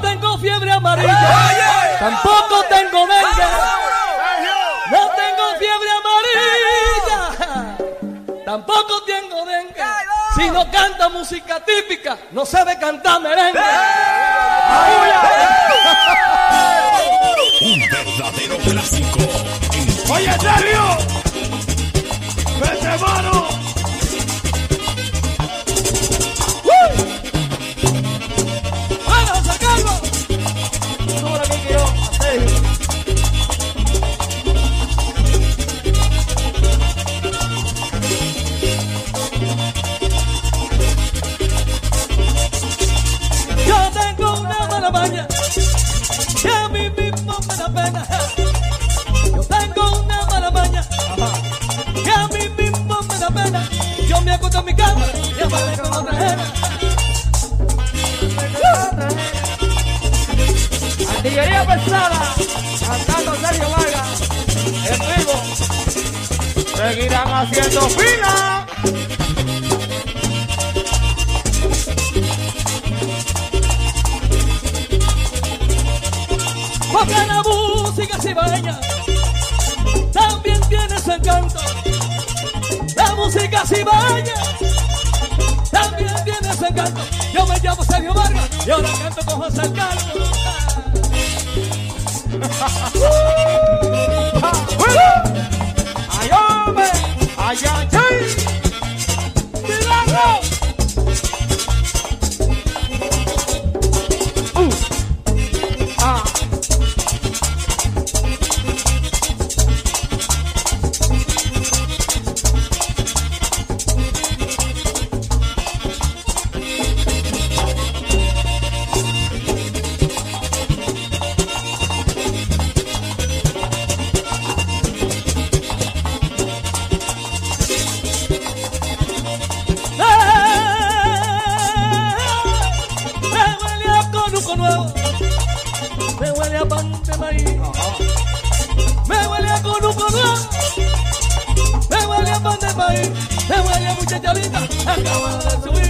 Tengo fiebre amarilla. Tampoco tengo dengue. No tengo fiebre amarilla. Tampoco tengo dengue. Si no canta música típica, no sabe cantar merengue. Un verdadero clásico. me acuesto en mi cama y aparezco con otra gente. Artillería pesada, cantando Sergio Vargas, en vivo. Seguirán haciendo fila. Porque la música se baña, también tiene su encanto vengas y vayas, también tienes encanto. Yo me llamo Sergio Vargas y ahora canto con José Carlos. ¡Ay, hombre! ¡Ay, ay, ay! Que te 完了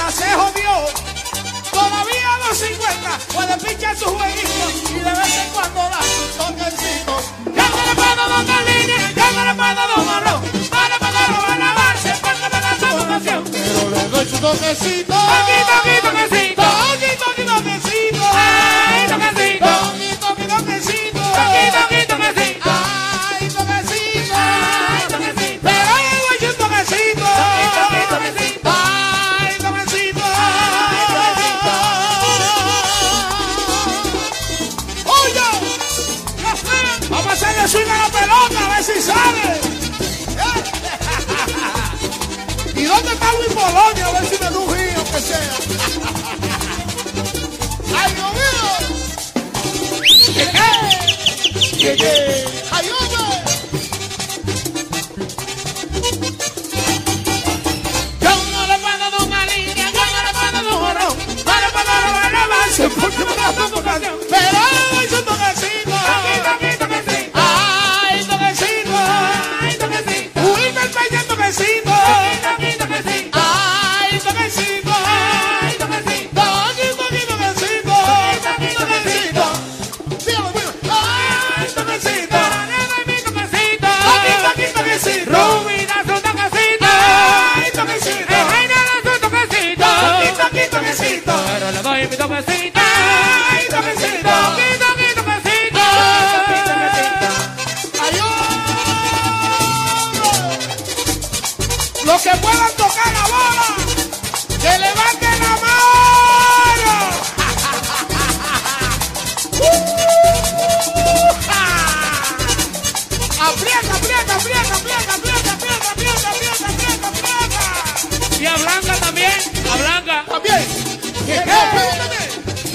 50 se jodió. Todavía a los 50 puede pinchar sus jueguitos y de vez en cuando da sus toquecitos. Cámara para don Aline, cámara para don Marrón, para para robar la base, para para su fundación. Pero le doy su toquecito. Toquito, toquito, toquecito.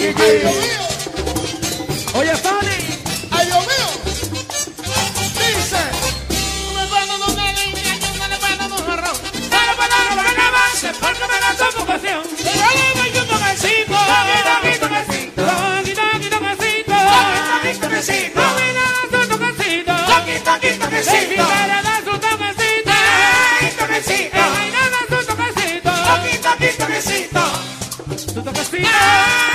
Oye, Ay, Dios mío. Dice. Toquecito.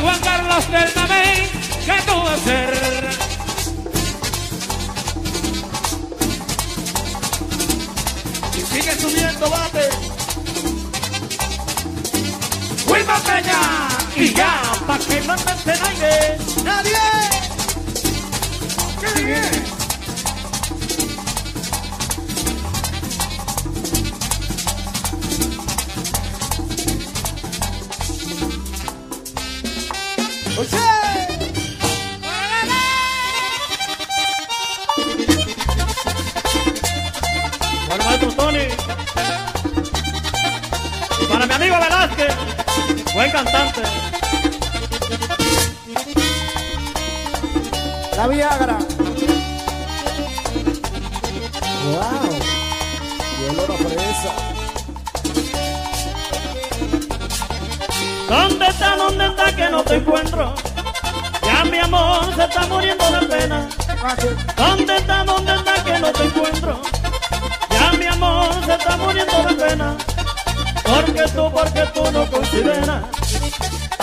Juan Carlos del Mamey, ¿qué tú vas a hacer? Y sigue subiendo, bate. Wilma Peña y ya, para que no me aire. ¡Nadie! ¡Qué bien! Cantante. La Viagra. Wow. Y olor a fresa. ¿Dónde está, dónde está que no te encuentro? Ya mi amor se está muriendo de pena. ¿Dónde está, dónde está que no te encuentro? Ya mi amor se está muriendo de pena. Porque tú, porque tú no consideras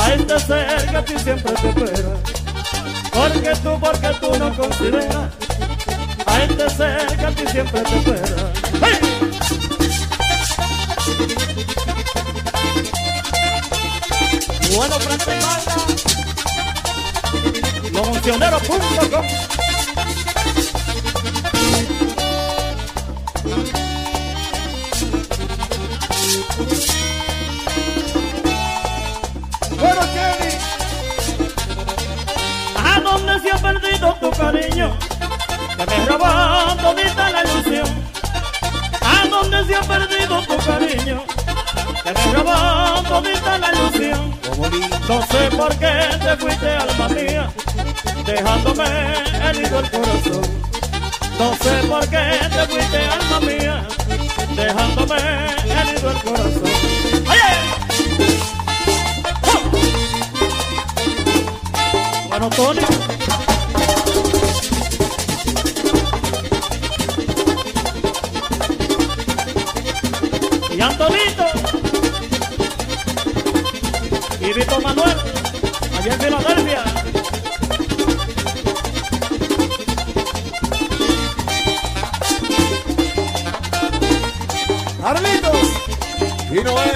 a este ser que a ti siempre te espera. Porque tú, porque tú no consideras a este ser que a ti siempre te espera. ¡Hey! Bueno, frente y marca. Me robó todita la ilusión. ¿A dónde se ha perdido tu cariño? Que me robó todita la ilusión. No sé por qué te fuiste, alma mía, dejándome herido el corazón. No sé por qué te fuiste, alma mía, dejándome herido el corazón. ¡Oye! ¡Oh! Bueno, Tony. Carlitos. Y Noel.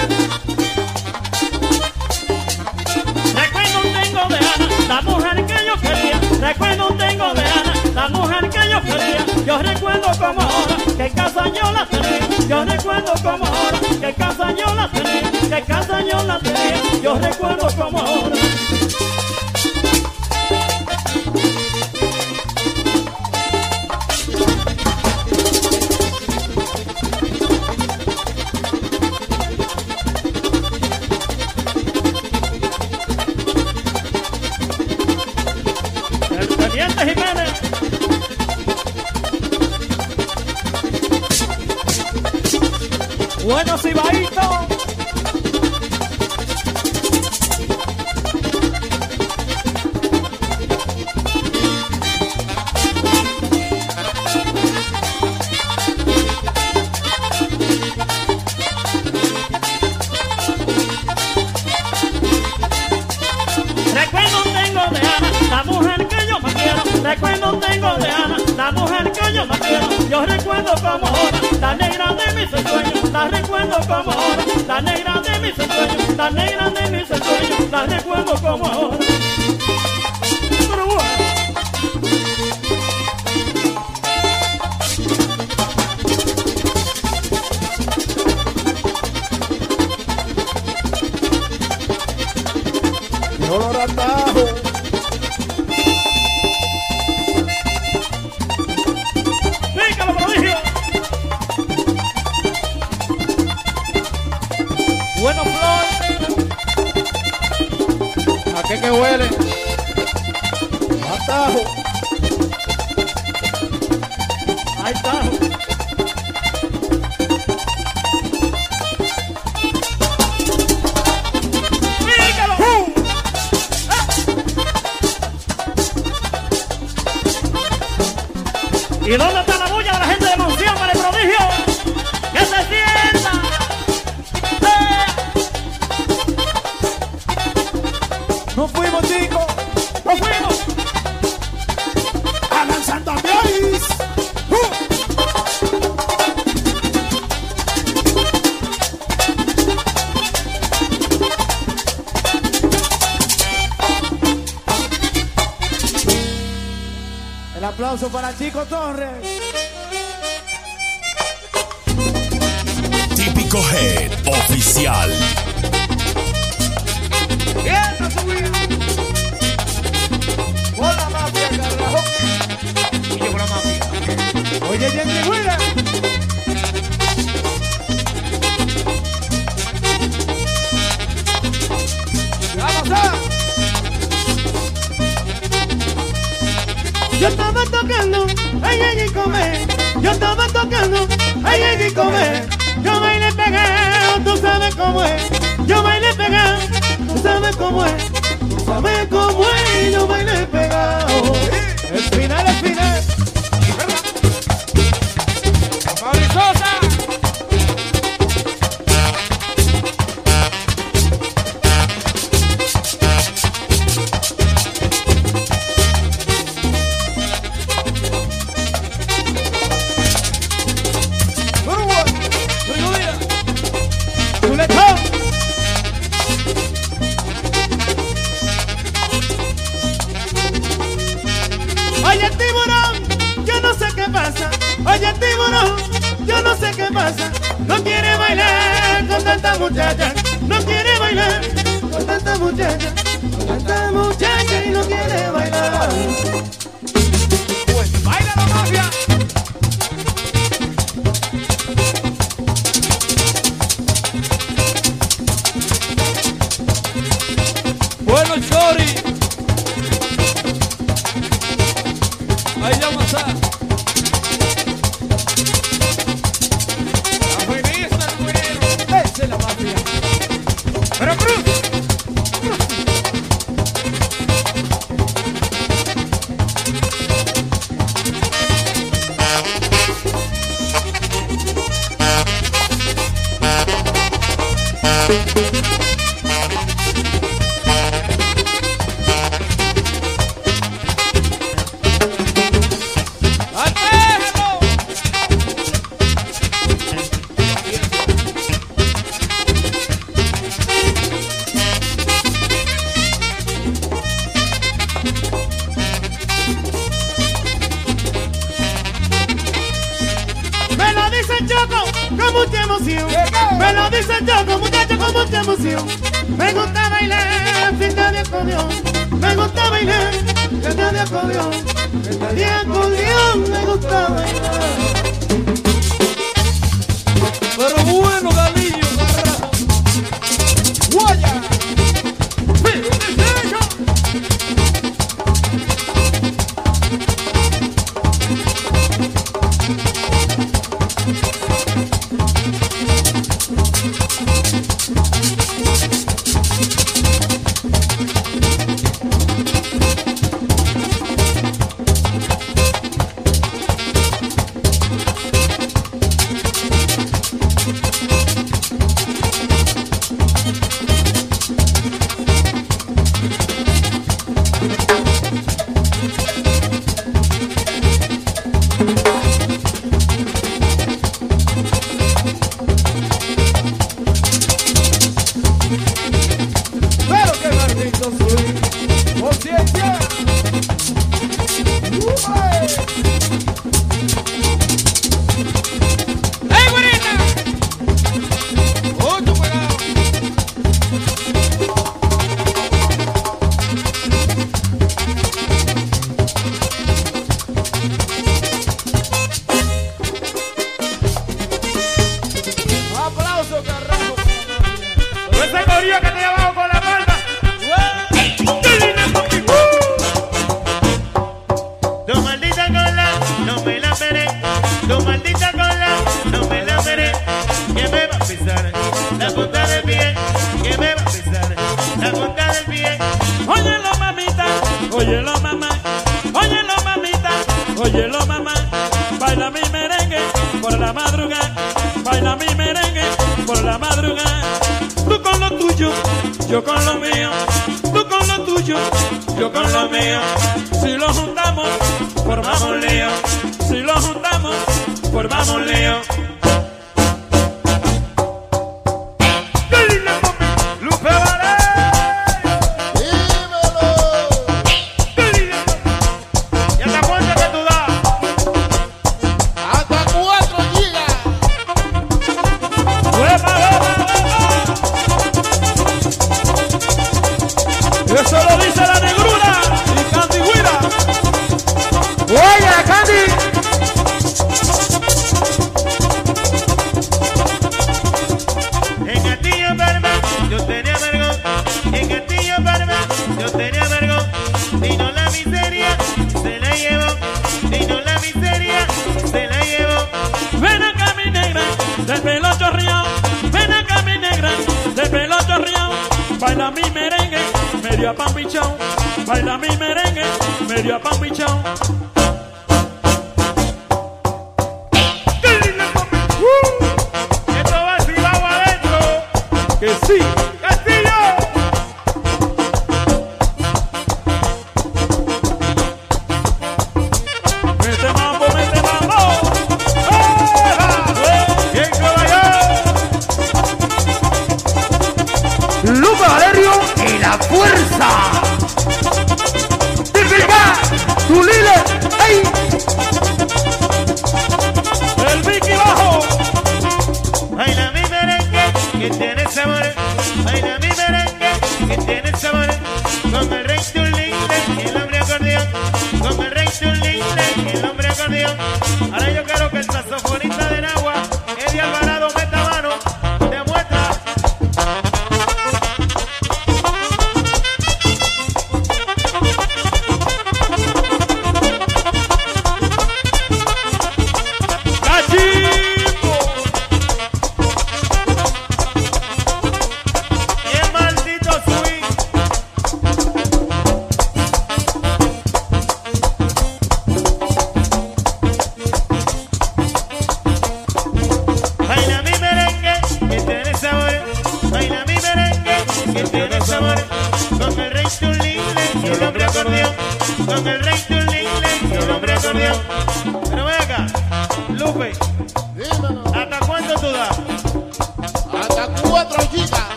Recuerdo tengo de Ana, la mujer que yo quería. Recuerdo tengo de Ana, la mujer que yo quería. Yo recuerdo como ahora que en casa yo la tenía. Yo recuerdo como ahora que en casa yo la tenía. Que casa yo la tenía. Yo recuerdo como ahora. ¿Y dónde Chico Torres. Típico Head Oficial. sabes cómo es, yo bailé pegado, tú sabes cómo es, tú sabes cómo es, yo bailé muchacha, tanta muchacha y no quiere Medio a pan pichón, baila mi merengue, medio a pan pichón.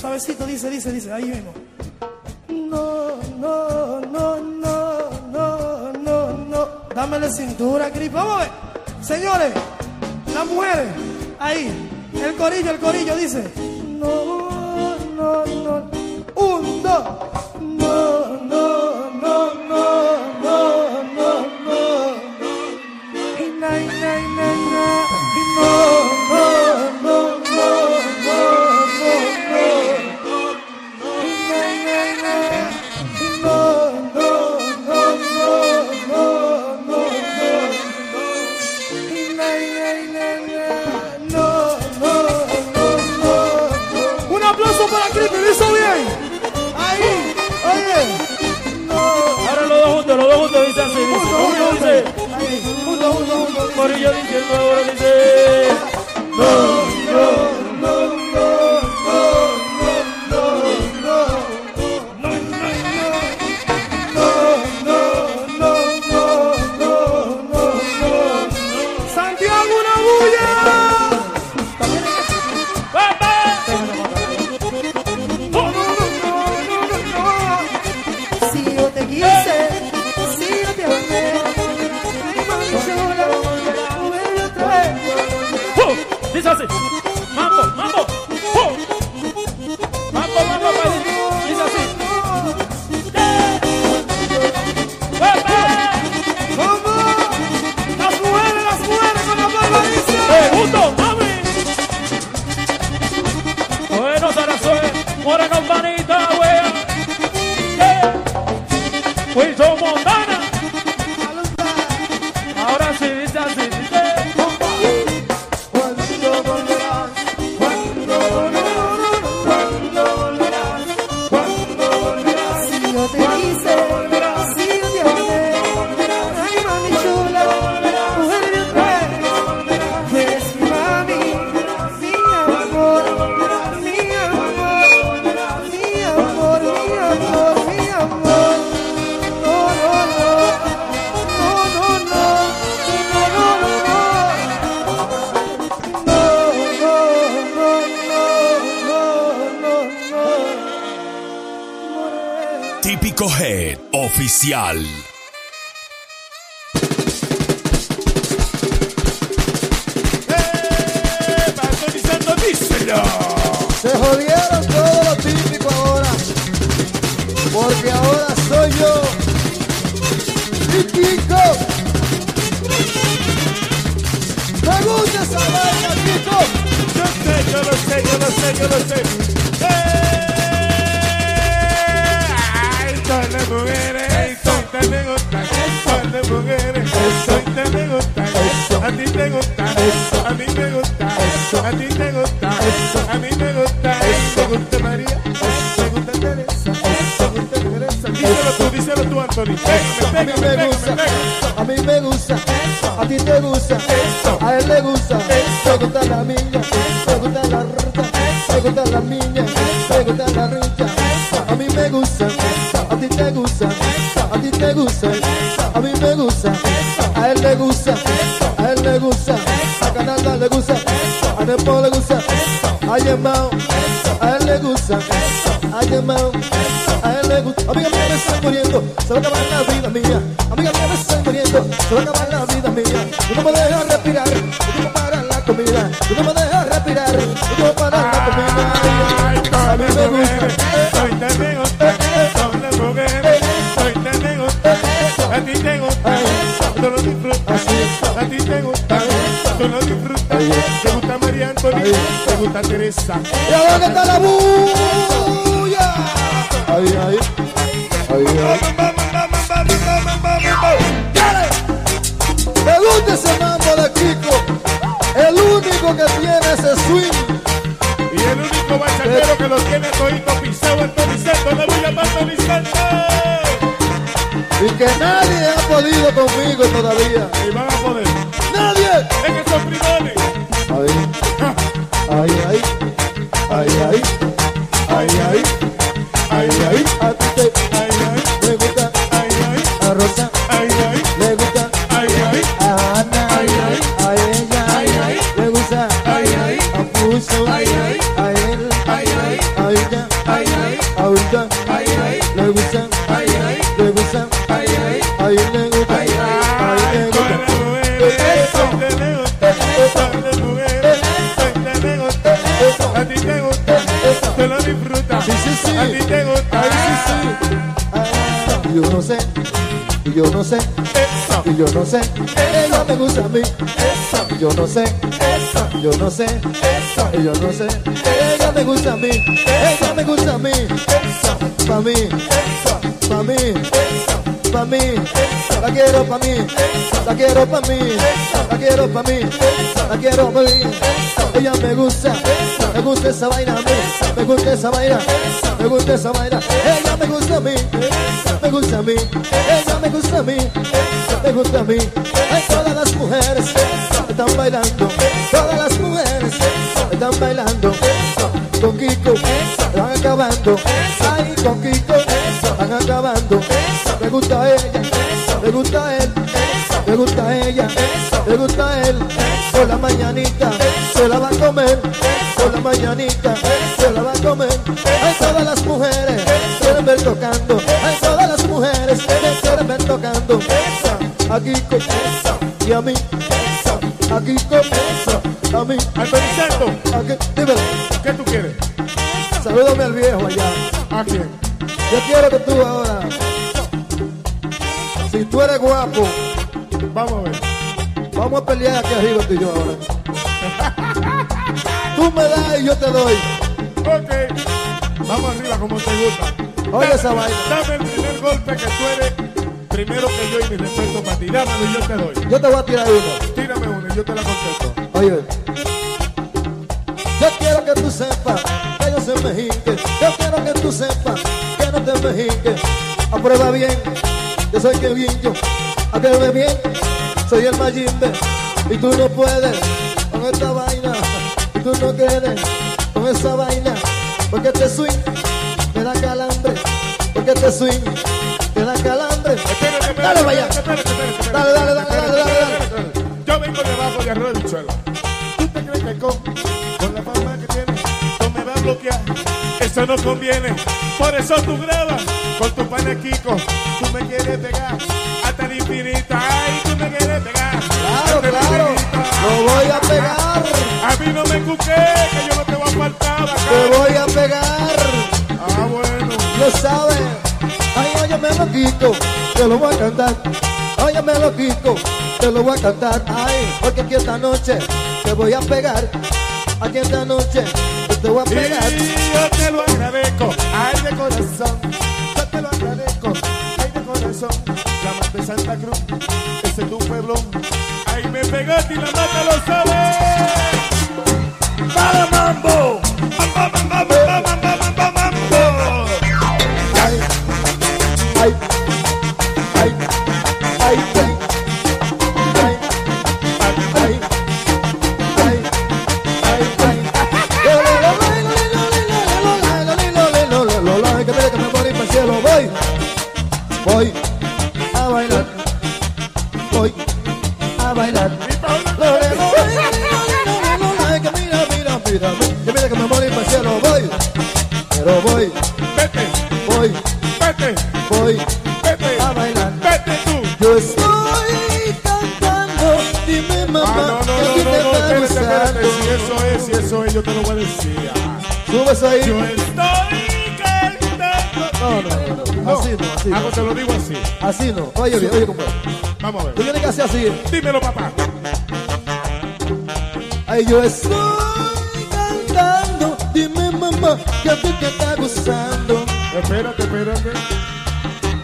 suavecito, dice, dice, dice, ahí mismo. No, no, no, no, no, no, no. Dame la cintura, Cris. Vamos a ver. Señores, las mujeres, ahí. El corillo, el corillo dice. No, no, no. Un, dos. Especial. Se jodieron todo lo típico ahora, porque ahora soy yo, típico. Me gusta esa vaina, Kiko. Yo sé, yo lo sé, yo lo sé, yo lo sé. a ti te gusta eso, a mí me gusta eso, a ti te gusta eso, a mí me gusta. Eso, me gusta María, me gusta Teresa, me gusta Teresa, díselo tú, díselo tú Anthony, a mí me gusta, a mí me gusta, a ti te gusta, eso. A él le gusta, me gusta la mía, me gusta la ruta, me gusta la mía, me gusta la rica, a mí me gusta, a ti te gusta, a ti te gusta, a mí me gusta, a él le gusta gusta, a Nepo le gusta, a Yemao, a él le gusta, a Yemao, a él le gusta, amiga mía me estoy muriendo, se va a acabar la vida mía, amiga mía me estoy muriendo, se va a acabar la vida mía, tú no me dejas respirar, Disfrutas. Te gusta María Anthony. Te gusta Teresa. ¿y a dónde está la bulla? Ahí, ahí, ahí, ahí. Me gusta ese mambo de Kiko, el único que tiene ese swing. Y el único bachatero que lo tiene todito pisado en Toniceto. Le voy llamando Toniceto. Y que nadie ha podido conmigo todavía. Y van a poder. En esos primones. Ahí, ahí, ahí, ahí, ahí, ahí, ahí, ahí, ahí. A ti te Ay, ay, me yo no sé, y yo no sé, Eso, y yo no sé, ella me gusta a mí, y yo no sé, y yo no sé, y yo no sé, ella me gusta a mí, ella me gusta a mí, pa' mí, pa' mí, pa' mí, la quiero pa' mí, la quiero pa' mí, la quiero pa' mí, la quiero pa' mí, ella me gusta, me gusta esa vaina a mí, me gusta esa vaina, me gusta esa vaina, ella me gusta a mí, me gusta a mí, ella me gusta a mí, me gusta a mí, ay todas las mujeres están bailando, todas las mujeres están bailando, con Kiko acabando, ay con Kiko van acabando, me gusta ella, me gusta él, me gusta ella, me gusta él, por la mañanita se la va a comer, por la mañanita se la va a comer, ay todas las mujeres quieren ver tocando, ay todas las mujeres me quieren ver tocando, a Kiko y a mí, a Kiko, a mí, Antoniceto, quiero que tú ahora, si tú eres guapo, Vamos a ver. vamos a pelear aquí arriba tú y yo ahora. Tú me das y yo te doy. Ok, vamos arriba como te gusta. Oye esa vaina. Dame el primer golpe que tú eres primero que yo y mi respeto para ti. Dámelo y yo te doy. Yo te voy a tirar uno. Tírame una y yo te la contesto. Oye, yo quiero que tú sepas que yo soy mexique. Yo que no te mexique. Aprueba bien, yo soy que yo. Aprueba bien, soy el Mayimbe. Y tú no puedes con esta vaina. Y tú no quieres con esa vaina. Porque este swing me da calambre. Porque este swing me da calambre. Dale espérate. Dale, dale, dale, dale, dale, dale. Yo vengo de abajo de bichuela. ¿Tú te crees que con, con la fama que tienes, tú me vas a bloquear? Eso no conviene. Por eso tú grabas con tu pana Kiko. Tú me quieres pegar hasta el infinito. Ay, tú me quieres pegar. Claro, claro. Lo voy a pegar. A mí no me cuqué, que yo no te voy a faltar. Te voy a pegar. Ah, bueno. Lo sabes. Ay, óyeme loquito, te lo voy a cantar. Óyeme loquito, te lo voy a cantar. Ay, porque aquí esta noche te voy a pegar. Aquí esta noche te voy a pegar. Y yo te lo agradezco, ay de corazón, yo te lo agradezco, ay de corazón. Llámate Santa Cruz, ese es tu pueblo. Ahí me pegaste y la mata lo sabe. ¡Para! ¡Mambo, no, te lo digo así. Así no. Oye, bien, oye, compadre. Vamos a Tú ver. tienes que hacer así. Dímelo, papá. Ay, yo estoy cantando, dime mamá, que a ti te está gustando. Espérate, espérate.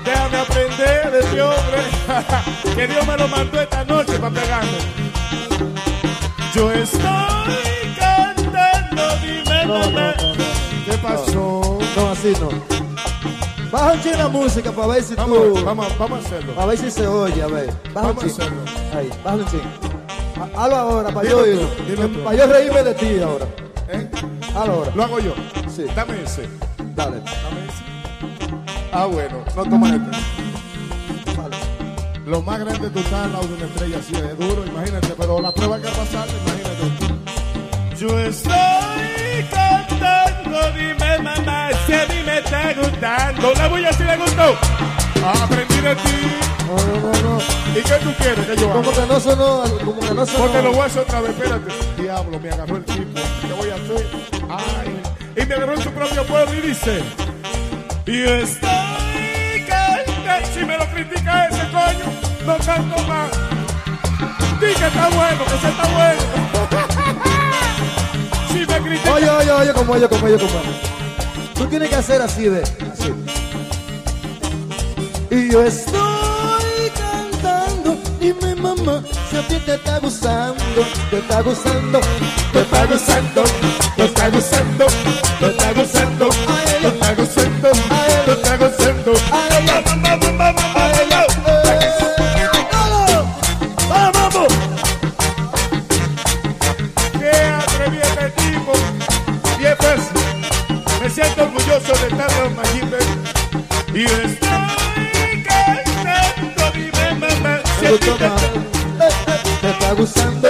Déjame aprender de este hombre. que Dios me lo mandó esta noche para pegarme. Yo estoy cantando, dime No, no, mamá. no, no. ¿Qué pasó? No, así no. Baja un chin la música para ver si Vamos, tú. vamos, vamos a hacerlo. A ver si se oye, a ver. Baja un Vamos a chin. hacerlo. Ahí, baja un Hazlo ahora, para Dilo yo tú, oírlo. dilo tú. Para yo reírme de ti ahora. ¿Eh? Hazlo ahora. Lo hago yo. Sí. Dame ese. Dale. Dame ese. Ah, bueno. No toma este. Vale. Lo más grande tú estás al lado de una estrella así de duro, imagínate, pero la prueba que pasar, imagínate. Yo estoy cantando, dime si a mí me está gustando. La bulla si le gustó. Aprendí de ti. No, no, no. ¿Y qué tú quieres que yo Como haga? que no sonó, como que no sonó. Ponte los huesos otra vez, espérate. Diablo, me agarró el tipo. ¿Qué voy a hacer? Ay. Y me agarró en su propio pueblo y dice: Yo estoy cantando. Si me lo critica ese coño, no canto más. Di que está bueno, que se está bueno. si me critica. Oye, oye, oye, como oye, como oye, como Tú tienes que hacer así de. Y yo estoy cantando, dime mamá, si a ti te está gustando, te está gustando, te está gustando, te está gustando, te está gustando, Te está gustando, te está gustando. Y estoy cantando, dime mamá, si a ti te. Eh, eh, Te está gustando,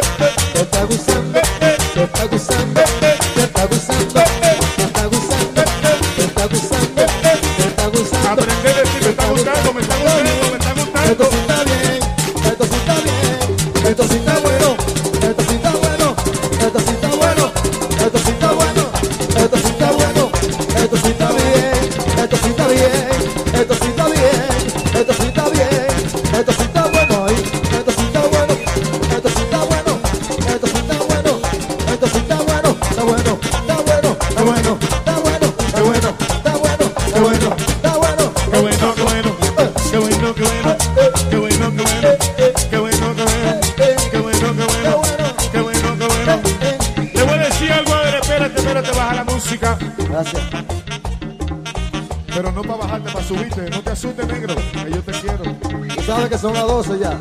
que son las 12 ya.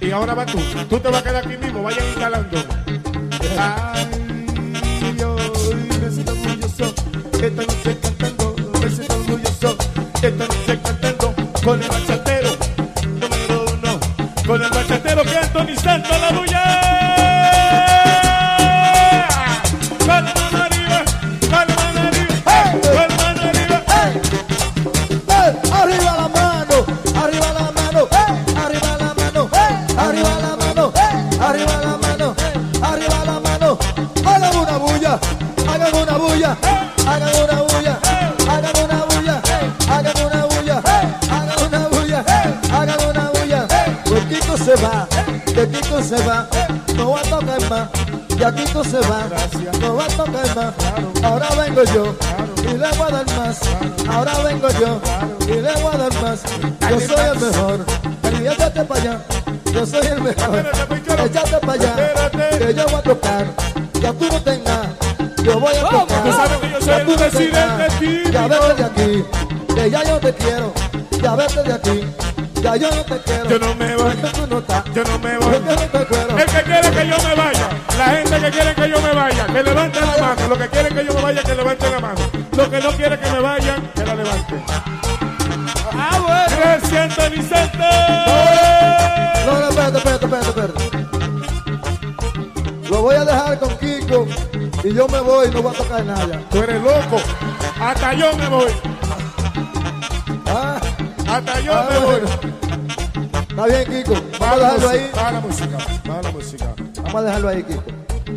Y ahora va tú. Tú te vas a quedar aquí mismo, vayan instalando. Ay, yo me siento orgulloso. Esta noche cantando, me siento orgulloso. Esta noche cantando con el bachatero número uno. Con el bachatero que Anthony Santos la bulla. Más. Ya Kiko se va, no va a tocar más. Ahora vengo yo, y le voy a dar más. Ahora vengo yo y le voy a dar más. Yo soy el mejor. Y échate para allá. Yo soy el mejor. Échate para allá. Que yo voy a tocar. Ya tú no tengas. Yo voy a tocar. Tú sabes que yo soy Ya el tú no tengas. típico. Ya vete de aquí. Que ya yo te quiero. Ya vete de aquí. Ya yo no te quiero. Yo no me voy. Tú no estás. Yo no me voy. Que levante la mano. Los que quieren que yo me vaya, que levanten la mano. Los que no quieren que me vayan, que la levanten. Ah, bueno. Gracias, Santos. No, no, espérate, espérate, espérate, espérate. Lo voy a dejar con Kiko y yo me voy, no voy a tocar nada. Tú eres loco. Hasta yo me voy. Ah, Hasta yo ah, me voy. Está bien, Kiko. Vamos a dejarlo ahí. baja la música, baja la música. Vamos a dejarlo ahí, Kiko.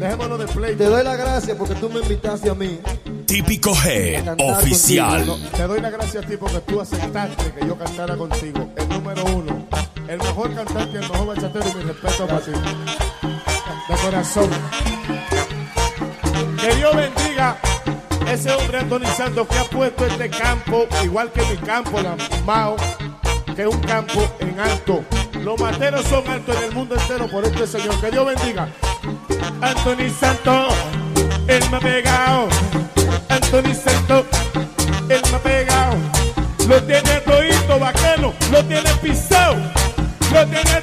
Dejémonos de play. Te doy las gracias porque tú me invitaste a mí. Típico Cantar Oficial. contigo, Te doy las gracias a ti porque tú aceptaste que yo cantara contigo. El número uno. El mejor cantante y el mejor bachatero. Y mi respeto para ti. De corazón. Que Dios bendiga ese hombre Anthony Santos que ha puesto este campo, igual que mi campo, la Mao, que es un campo en alto. Los materos son altos en el mundo entero por este señor. Que Dios bendiga. Anthony Santos, él me ha pegado. Anthony Santos, él me ha pegado. Lo tiene todito vaquero, lo tiene pisado. Lo tiene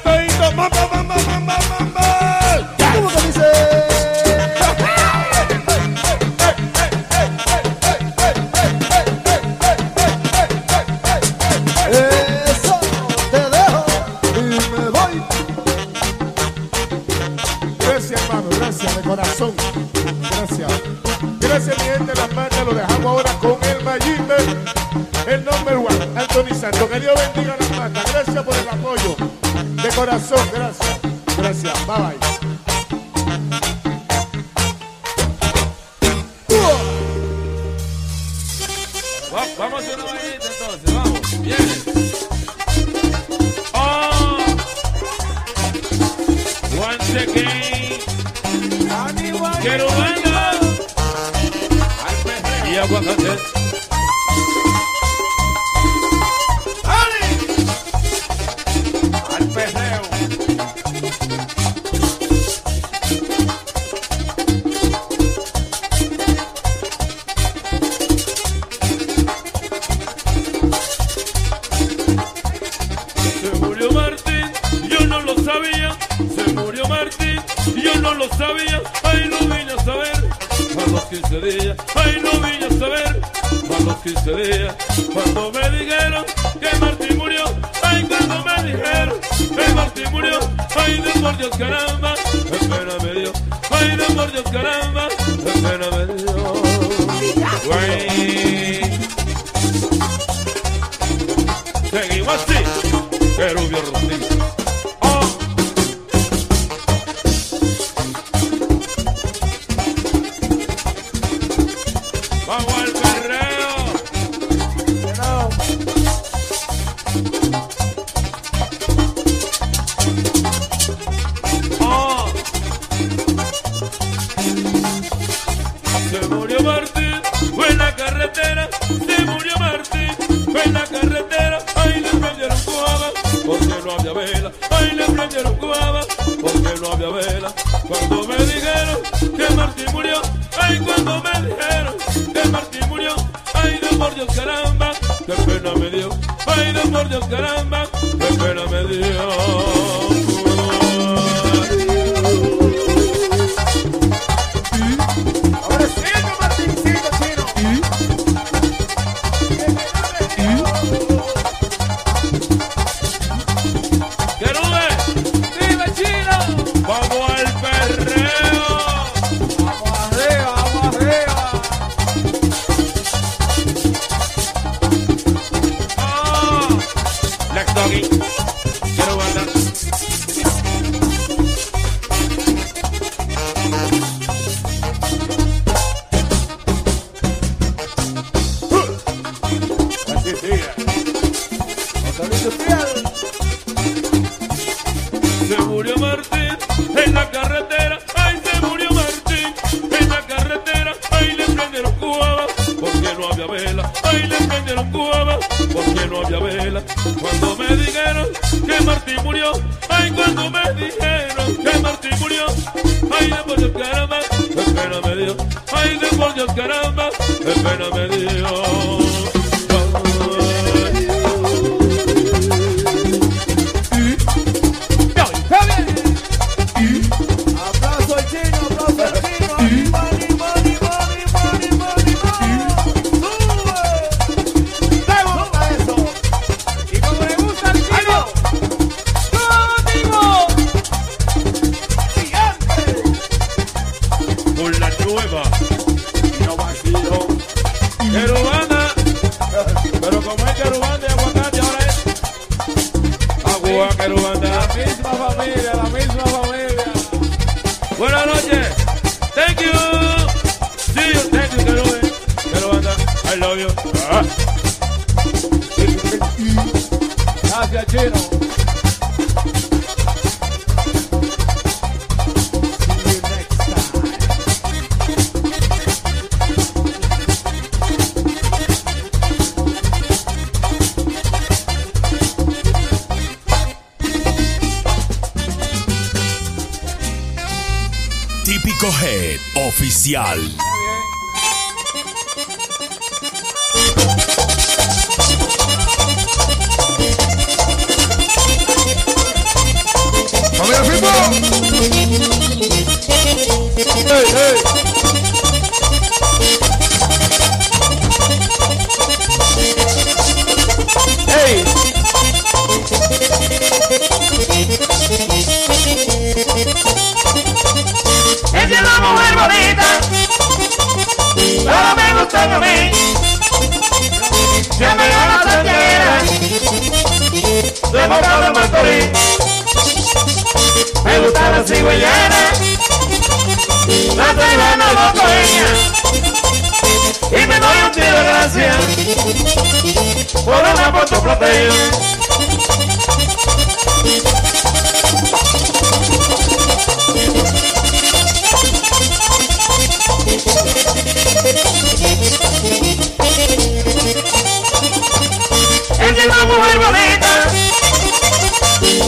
Gracias por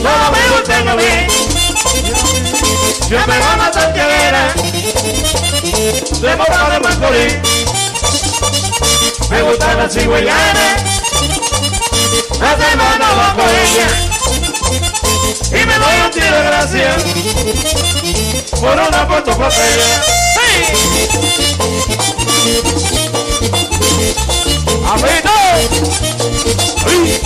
solo me gusta lo bien. Yo me gano a Santiaguera, de Mopa de Macorís. Me gustan las cigüeyanas, la semana va con ella. Y me doy un tiro de gracia por una foto papel. ¡Hey! ¡Amito! ¡Ay!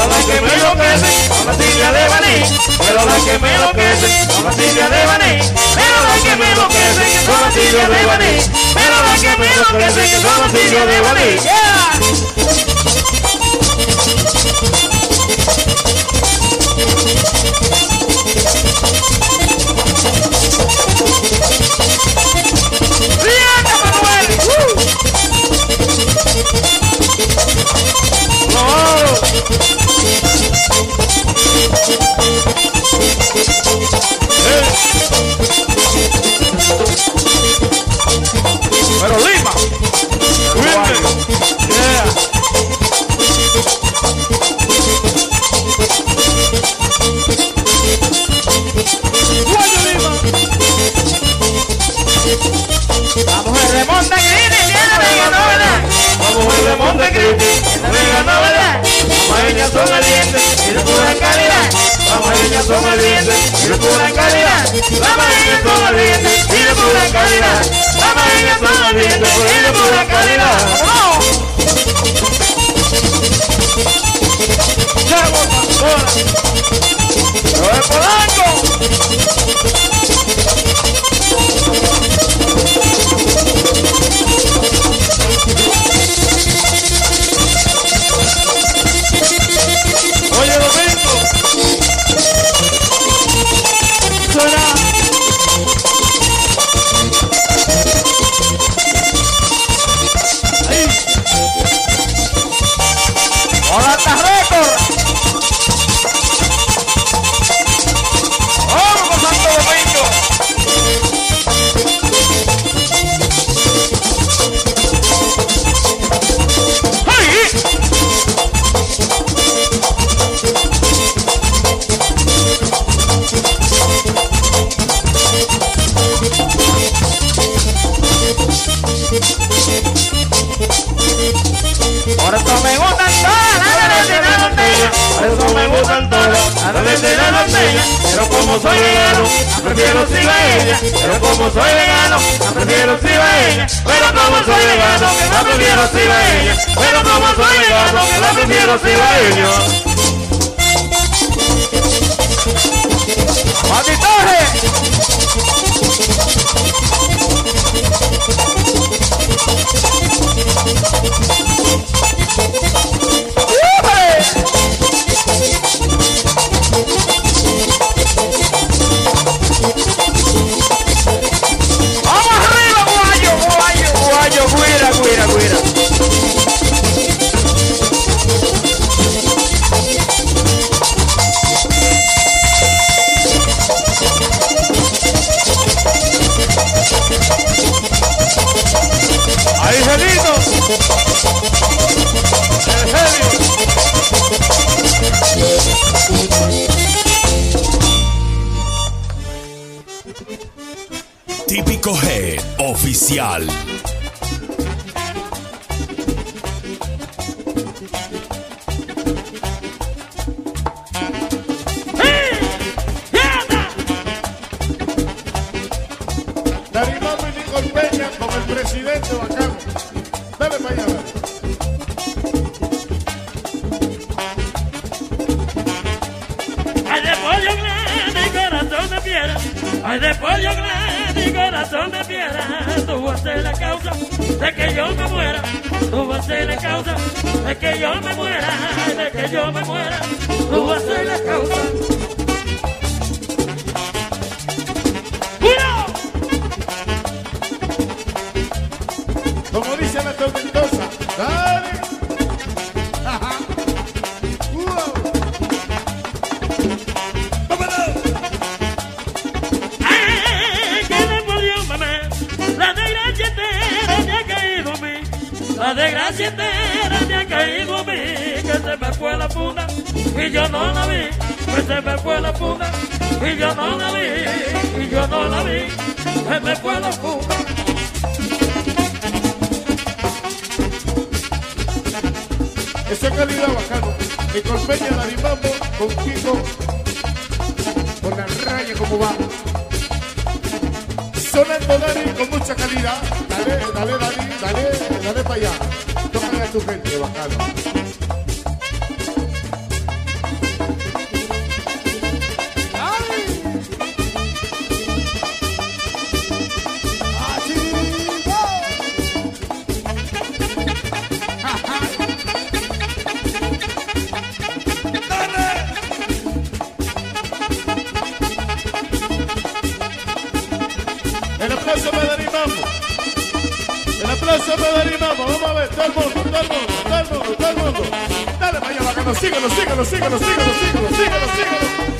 pero la que me enloquece, la tibia de Baní, pero la que me enloquece, la tibia de Baní, pero la que me enloquece, la tibia de Baní, pero la que me enloquece, la tibia de Baní. la cadena. Oficial. Para allá, bacano. Síguelo, síguelo, síguelo, síguelo,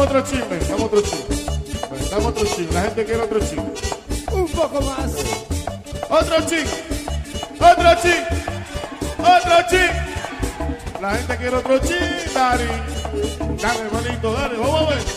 Dame otro chisme, dame otro chisme. Dame otro chisme, la gente quiere otro chisme. Un poco más. Otro chisme, otro chisme, otro chisme. La gente quiere otro chisme, Dari. Dale, hermanito, dale, vamos a ver.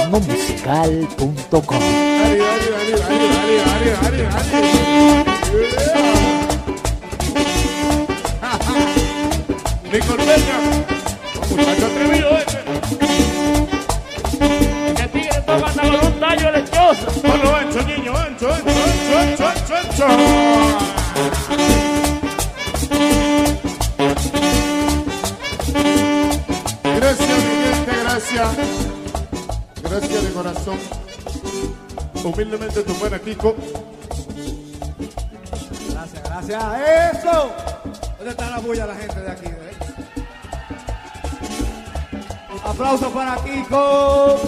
elgobiernomusical.com Nicole Peña, muchacho atrevido ese. ¡Que tigre toma con un tallo lechoso! Ponlo ancho, niño, ancho, ancho, ancho, ancho, ancho, ancho. Gracias, mi gente, gracias. Gracias de corazón. Humildemente tu buena Kiko. Gracias, gracias. ¡Eso! ¿Dónde está la bulla la gente de aquí? eh? Aplausos para Kiko.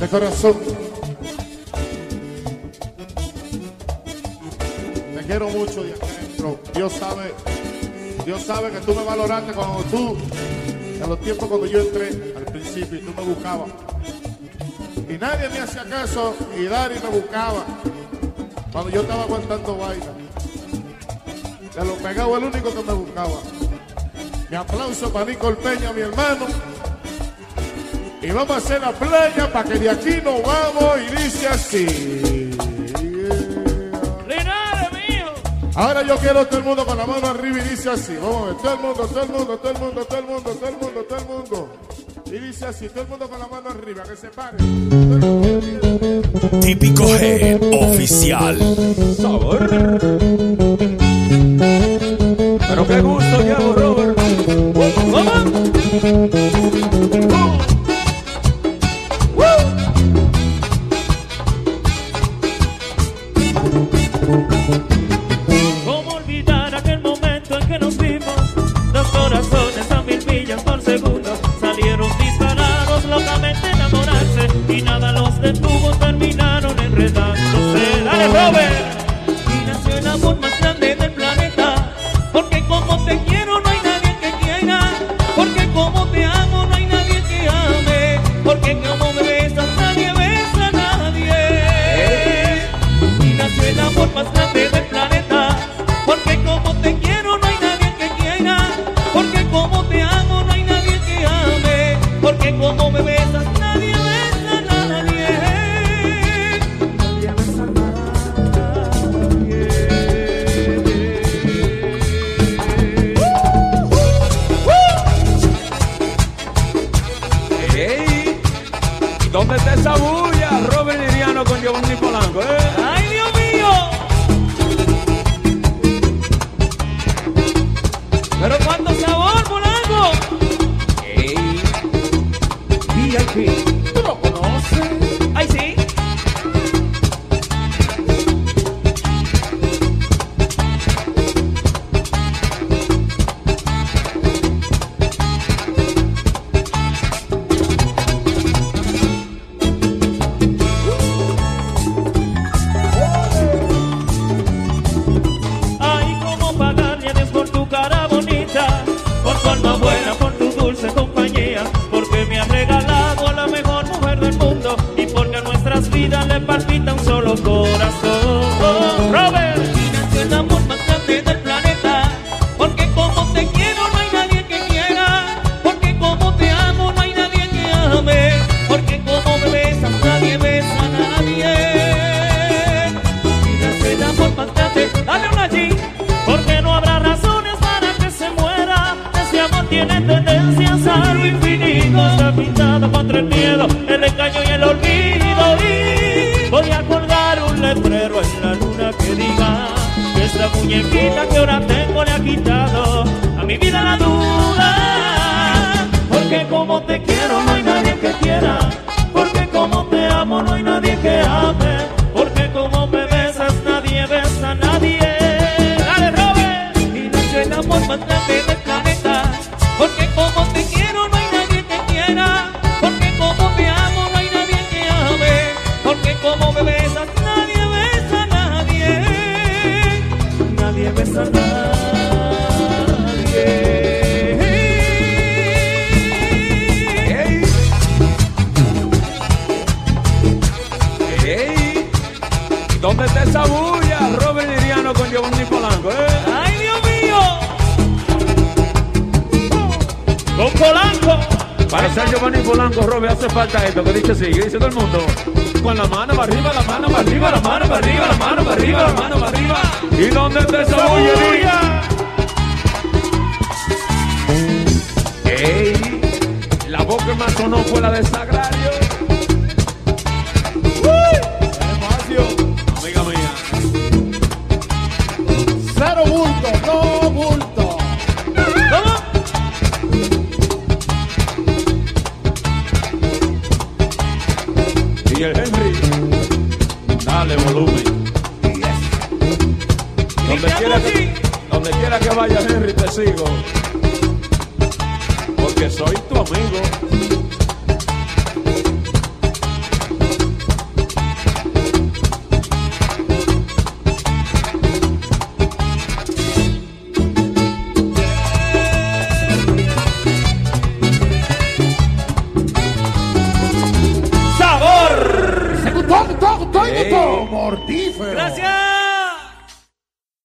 De corazón. Te quiero mucho de adentro. Dios sabe, Dios sabe que tú me valoraste cuando tú, en los tiempos cuando yo entré al y tú me buscabas. Y nadie me hacía caso y Dari me buscaba cuando yo estaba aguantando vaina. De lo pegado el único que me buscaba. Mi aplauso para Nicole Peña, mi hermano. Y vamos a hacer la playa para que de aquí nos vamos y dice así. Ahora yo quiero todo el mundo con la mano arriba y dice así. Vamos a ver, todo el mundo, todo el mundo, todo el mundo, todo el mundo, todo el mundo, todo el mundo. Y dice así, todo el mundo con la mano arriba, que se pare. Típico Head Oficial. Sabor. Pero qué gusto llevo, Robert. ¿Cómo muñequita que ahora tengo le ha quitado a mi vida la duda. San Giovanni Polanco, Robe, hace falta esto que dice sigue, dice todo el mundo. Con la mano para arriba, la mano para arriba, la mano para arriba, la mano para arriba, la mano para arriba. ¿Y dónde está esa bullería? ¡Ey! La voz que más sonó fue la de Saga.